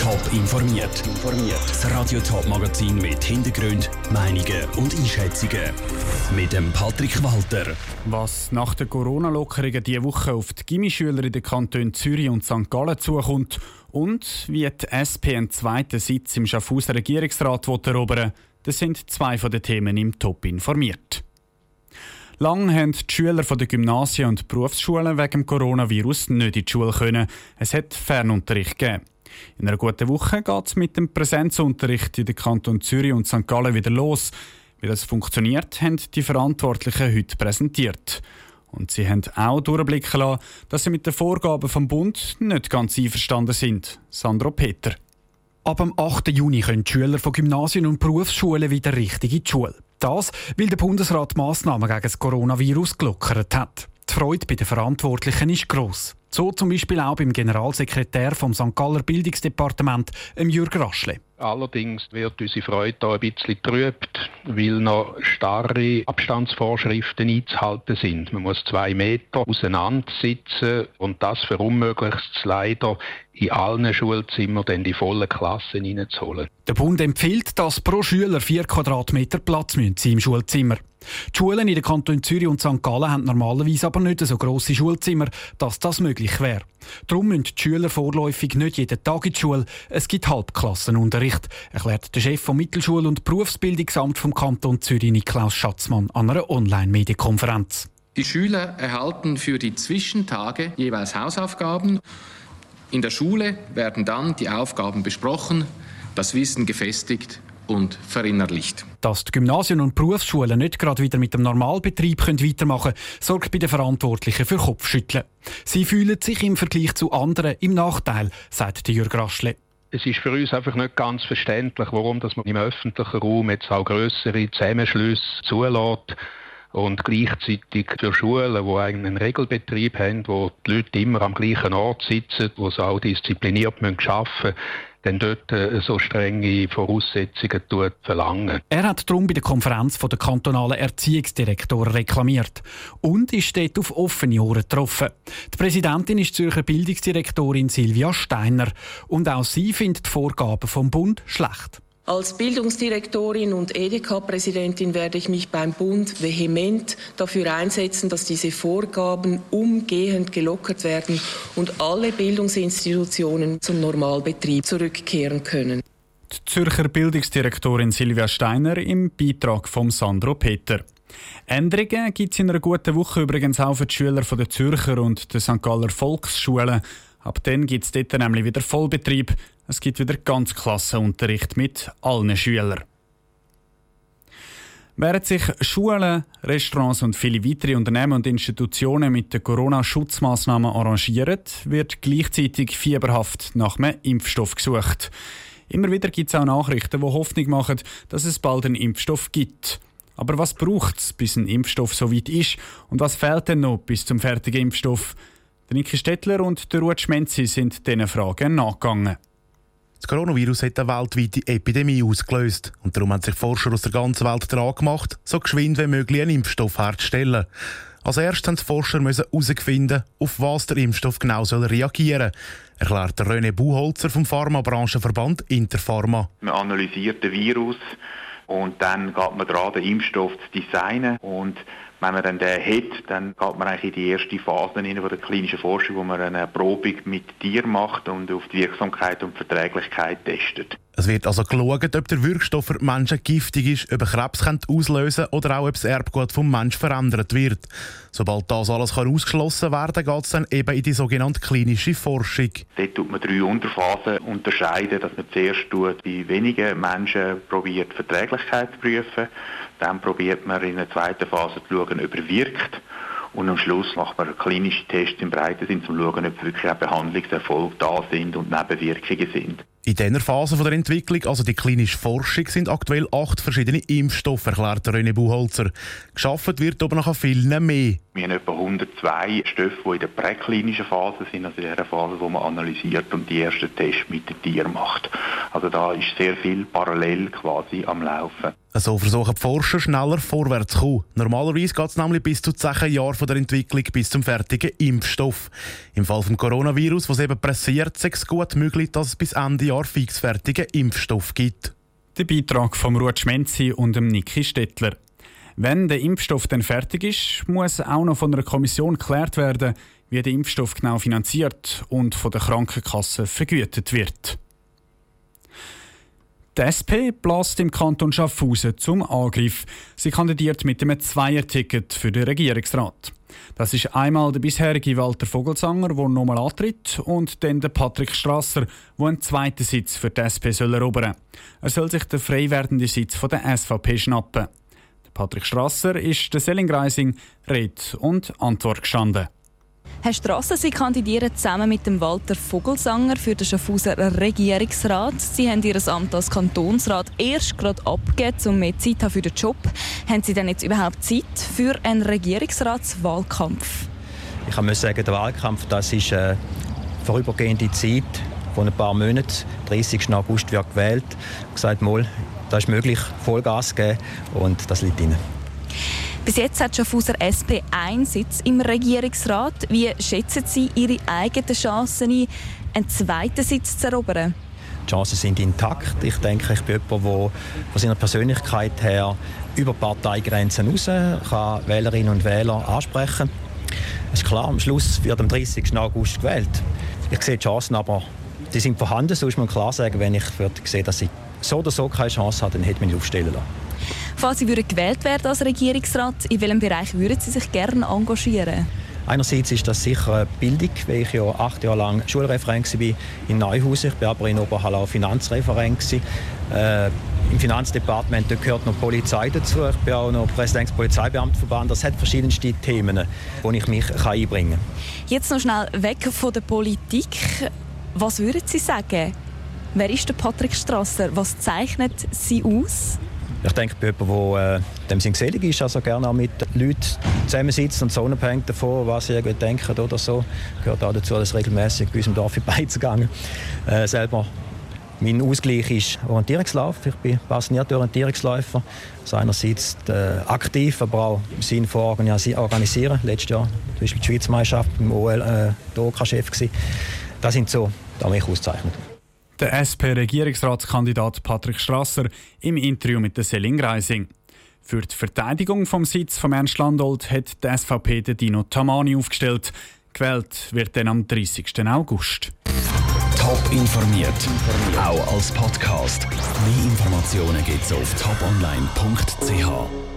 Top informiert. Das Radio Top Magazin mit Hintergrund, Meinungen und Einschätzungen mit dem Patrick Walter. Was nach der Corona-Lockerungen diese Woche auf die Gimmischüler in den Kantonen Zürich und St. Gallen zukommt und wie die SP einen zweiten Sitz im Schaffhauser Regierungsrat erobern das sind zwei von den Themen im Top informiert. Lang haben die Schüler der Gymnasien und Berufsschulen wegen Coronavirus nicht in die Schule können. Es hat Fernunterricht gegeben. In einer guten Woche geht es mit dem Präsenzunterricht in den Kanton Zürich und St. Gallen wieder los. Wie das funktioniert, haben die Verantwortlichen heute präsentiert. Und sie haben auch durchblicken lassen, dass sie mit den Vorgaben vom Bund nicht ganz einverstanden sind. Sandro Peter. Ab dem 8. Juni können die Schüler von Gymnasien und Berufsschulen wieder richtig in die Schule. Das, weil der Bundesrat Massnahmen gegen das Coronavirus gelockert hat. Die Freude bei den Verantwortlichen ist gross. So zum Beispiel auch beim Generalsekretär vom St. Galler Bildungsdepartement, Jürg Raschle. Allerdings wird unsere Freude hier ein bisschen getrübt, weil noch starre Abstandsvorschriften einzuhalten sind. Man muss zwei Meter auseinander sitzen und das verunmöglicht es leider, in allen Schulzimmern dann die vollen Klassen hineinzuholen. Der Bund empfiehlt, dass pro Schüler vier Quadratmeter Platz sein im Schulzimmer. Die Schulen in den Kantonen Zürich und St. Gallen haben normalerweise aber nicht so grosse Schulzimmer, dass das möglich wäre. Darum müssen die Schüler vorläufig nicht jeden Tag in die Schule. Es gibt Halbklassenunterricht, erklärt der Chef vom Mittelschul- und Berufsbildungsamt vom Kanton Zürich, Niklaus Schatzmann, an einer Online-Medienkonferenz. Die Schüler erhalten für die Zwischentage jeweils Hausaufgaben. In der Schule werden dann die Aufgaben besprochen, das Wissen gefestigt und verinnerlicht. Dass die Gymnasien und Berufsschulen nicht gerade wieder mit dem Normalbetrieb können weitermachen können, sorgt bei den Verantwortlichen für Kopfschütteln. Sie fühlen sich im Vergleich zu anderen im Nachteil, sagt Jürg Raschle. Es ist für uns einfach nicht ganz verständlich, warum dass man im öffentlichen Raum jetzt auch größere Zusammenschlüsse zulässt und gleichzeitig für Schulen, die einen Regelbetrieb haben, wo die Leute immer am gleichen Ort sitzen, wo sie auch diszipliniert arbeiten müssen, dann dort äh, so strenge Voraussetzungen verlangen. Er hat darum bei der Konferenz der kantonalen Erziehungsdirektoren reklamiert und ist dort auf offene Ohren getroffen. Die Präsidentin ist Zürcher Bildungsdirektorin Silvia Steiner und auch sie findet die Vorgaben vom Bund schlecht. Als Bildungsdirektorin und EDK-Präsidentin werde ich mich beim Bund vehement dafür einsetzen, dass diese Vorgaben umgehend gelockert werden und alle Bildungsinstitutionen zum Normalbetrieb zurückkehren können. Die Zürcher Bildungsdirektorin Silvia Steiner im Beitrag von Sandro Peter. Änderungen gibt es in einer guten Woche übrigens auch für die Schüler der Zürcher und der St. Galler Volksschulen. Ab dann gibt es dort nämlich wieder Vollbetrieb. Es gibt wieder ganz Klassenunterricht mit allen Schülern. Während sich Schulen, Restaurants und viele weitere Unternehmen und Institutionen mit den Corona-Schutzmaßnahmen arrangieren, wird gleichzeitig fieberhaft nach einem Impfstoff gesucht. Immer wieder gibt es auch Nachrichten, die Hoffnung machen, dass es bald einen Impfstoff gibt. Aber was braucht es, bis ein Impfstoff so weit ist? Und was fehlt denn noch bis zum fertigen Impfstoff? Der Niki Stettler und der Ruud Schmenzi sind diesen Fragen nachgegangen. Das Coronavirus hat eine weltweite Epidemie ausgelöst und darum haben sich Forscher aus der ganzen Welt daran gemacht, so geschwind wie möglich einen Impfstoff herzustellen. Als erstes haben die Forscher herausfinden, auf was der Impfstoff genau soll reagieren soll, erklärt René Buchholzer vom Pharmabranchenverband Interpharma. Man analysiert den Virus und dann geht man daran, den Impfstoff zu designen und wenn man dann den hat, dann geht man eigentlich in die erste Phase in der klinischen Forschung, wo man eine Probung mit Tieren macht und auf die Wirksamkeit und Verträglichkeit testet. Es wird also geschaut, ob der Wirkstoff für Menschen giftig ist, ob er Krebs auslösen kann oder auch ob das Erbgut vom Menschen verändert wird. Sobald das alles kann ausgeschlossen werden kann, geht es dann eben in die sogenannte klinische Forschung. Dort tut man drei Unterphasen unterscheiden, dass man zuerst tut, bei wenigen Menschen probiert, Verträglichkeit zu prüfen. Dann probiert man in der zweiten Phase zu schauen, ob er wirkt. Und am Schluss macht man klinische Tests im breiten um zu schauen, ob wirklich auch Behandlungserfolge da sind und Nebenwirkungen sind. In dieser Phase der Entwicklung, also die klinische Forschung, sind aktuell acht verschiedene Impfstoffe, erklärt René Buchholzer. Geschafft wird aber noch an vielen mehr. Wir haben etwa 102 Stoffe, die in der präklinischen Phase sind, also in der Phase, wo man analysiert und die ersten Tests mit den Tieren macht. Also da ist sehr viel parallel quasi am Laufen. So versuchen die Forscher schneller vorwärts zu kommen. Normalerweise geht es nämlich bis zu 10 Jahre von der Entwicklung bis zum fertigen Impfstoff. Im Fall des Coronavirus, was eben pressiert, ist es gut möglich, dass es bis Ende Jahr fixfertigen Impfstoff gibt. Der Beitrag von Ruth Schmenzi und dem Niki Stettler. Wenn der Impfstoff dann fertig ist, muss auch noch von einer Kommission geklärt werden, wie der Impfstoff genau finanziert und von der Krankenkasse vergütet wird. Die SP bläst im Kanton Schaffhausen zum Angriff. Sie kandidiert mit einem Zweierticket für den Regierungsrat. Das ist einmal der bisherige Walter Vogelsanger, der nochmal antritt, und dann der Patrick Strasser, der einen zweiten Sitz für die SP soll erobern Er soll sich den frei werdenden Sitz von der SVP schnappen. Der Patrick Strasser ist der Selling Reising Rede und Antwort gestanden. Herr Strasser, Sie kandidieren zusammen mit dem Walter Vogelsanger für den Schaffhauser Regierungsrat. Sie haben Ihr Amt als Kantonsrat erst gerade abgegeben, um mehr Zeit haben für den Job. Haben Sie denn jetzt überhaupt Zeit für einen Regierungsratswahlkampf? Ich muss sagen, der Wahlkampf das ist eine vorübergehende Zeit von ein paar Monaten. 30. August wird gewählt. Ich habe gesagt, mal, das ist möglich, Vollgas geben und das liegt Ihnen. Bis jetzt hat Schaffhauser SP einen Sitz im Regierungsrat. Wie schätzen Sie Ihre eigenen Chancen ein, einen zweiten Sitz zu erobern? Die Chancen sind intakt. Ich denke, ich bin jemand, der von seiner Persönlichkeit her über Parteigrenzen hinaus kann Wählerinnen und Wähler ansprechen Es ist klar, am Schluss wird am 30. August gewählt. Ich sehe die Chancen, aber die sind vorhanden. So muss man klar sagen, wenn ich sehe, dass ich so oder so keine Chance habe, dann hätte ich mich aufstellen lassen. Falls Sie gewählt werden als Regierungsrat, in welchem Bereich würden Sie sich gerne engagieren? Einerseits ist das sicher Bildung, weil ich ja acht Jahre lang Schulreferent war in Neuhausen. Ich war aber in Oberhallau Finanzreferent. Äh, Im Finanzdepartement gehört noch Polizei dazu. Ich bin auch noch Präsident des Polizeibeamtenverbands. Das hat verschiedenste Themen, wo ich mich kann einbringen kann. Jetzt noch schnell weg von der Politik. Was würden Sie sagen? Wer ist der Patrick Strasser? Was zeichnet Sie aus? Ich denke, bei jemandem, der äh, dem Sinn geselig ist, also gerne auch mit Leuten zusammensitzt und so unabhängig davon, was sie irgendwie denken oder so, gehört auch dazu, dass regelmäßig bei unserem Dorf in äh, selber mein Ausgleich ist Orientierungslauf. Ich bin passionierter Orientierungsläufer. Also einerseits äh, aktiv, aber auch im Sinne von organisieren. Letztes Jahr zum Beispiel die Schweizer Meisterschaft im OL äh, der OK-Chef. Das sind so, da mich auszeichnet. Der SP-Regierungsratskandidat Patrick Strasser im Interview mit der Selin Reising. Für die Verteidigung vom Sitz von Ernst Landolt hat die SVP den Dino Tamani aufgestellt. Gewählt wird dann am 30. August. Top informiert, auch als Podcast. Mehr Informationen gibt es auf toponline.ch.